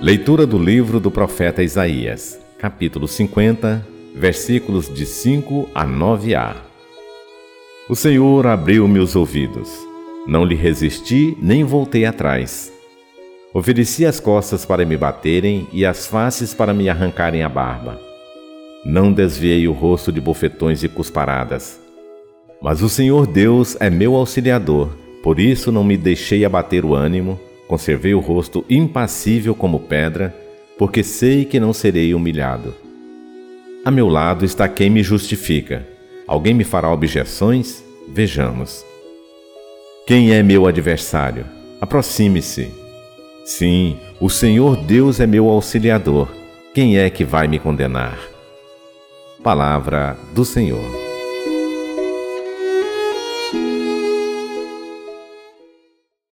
Leitura do livro do profeta Isaías, capítulo 50, versículos de 5 a 9a. O Senhor abriu-me os ouvidos. Não lhe resisti nem voltei atrás. Ofereci as costas para me baterem e as faces para me arrancarem a barba. Não desviei o rosto de bofetões e cusparadas. Mas o Senhor Deus é meu auxiliador, por isso não me deixei abater o ânimo Conservei o rosto impassível como pedra, porque sei que não serei humilhado. A meu lado está quem me justifica. Alguém me fará objeções? Vejamos. Quem é meu adversário? Aproxime-se. Sim, o Senhor Deus é meu auxiliador. Quem é que vai me condenar? Palavra do Senhor.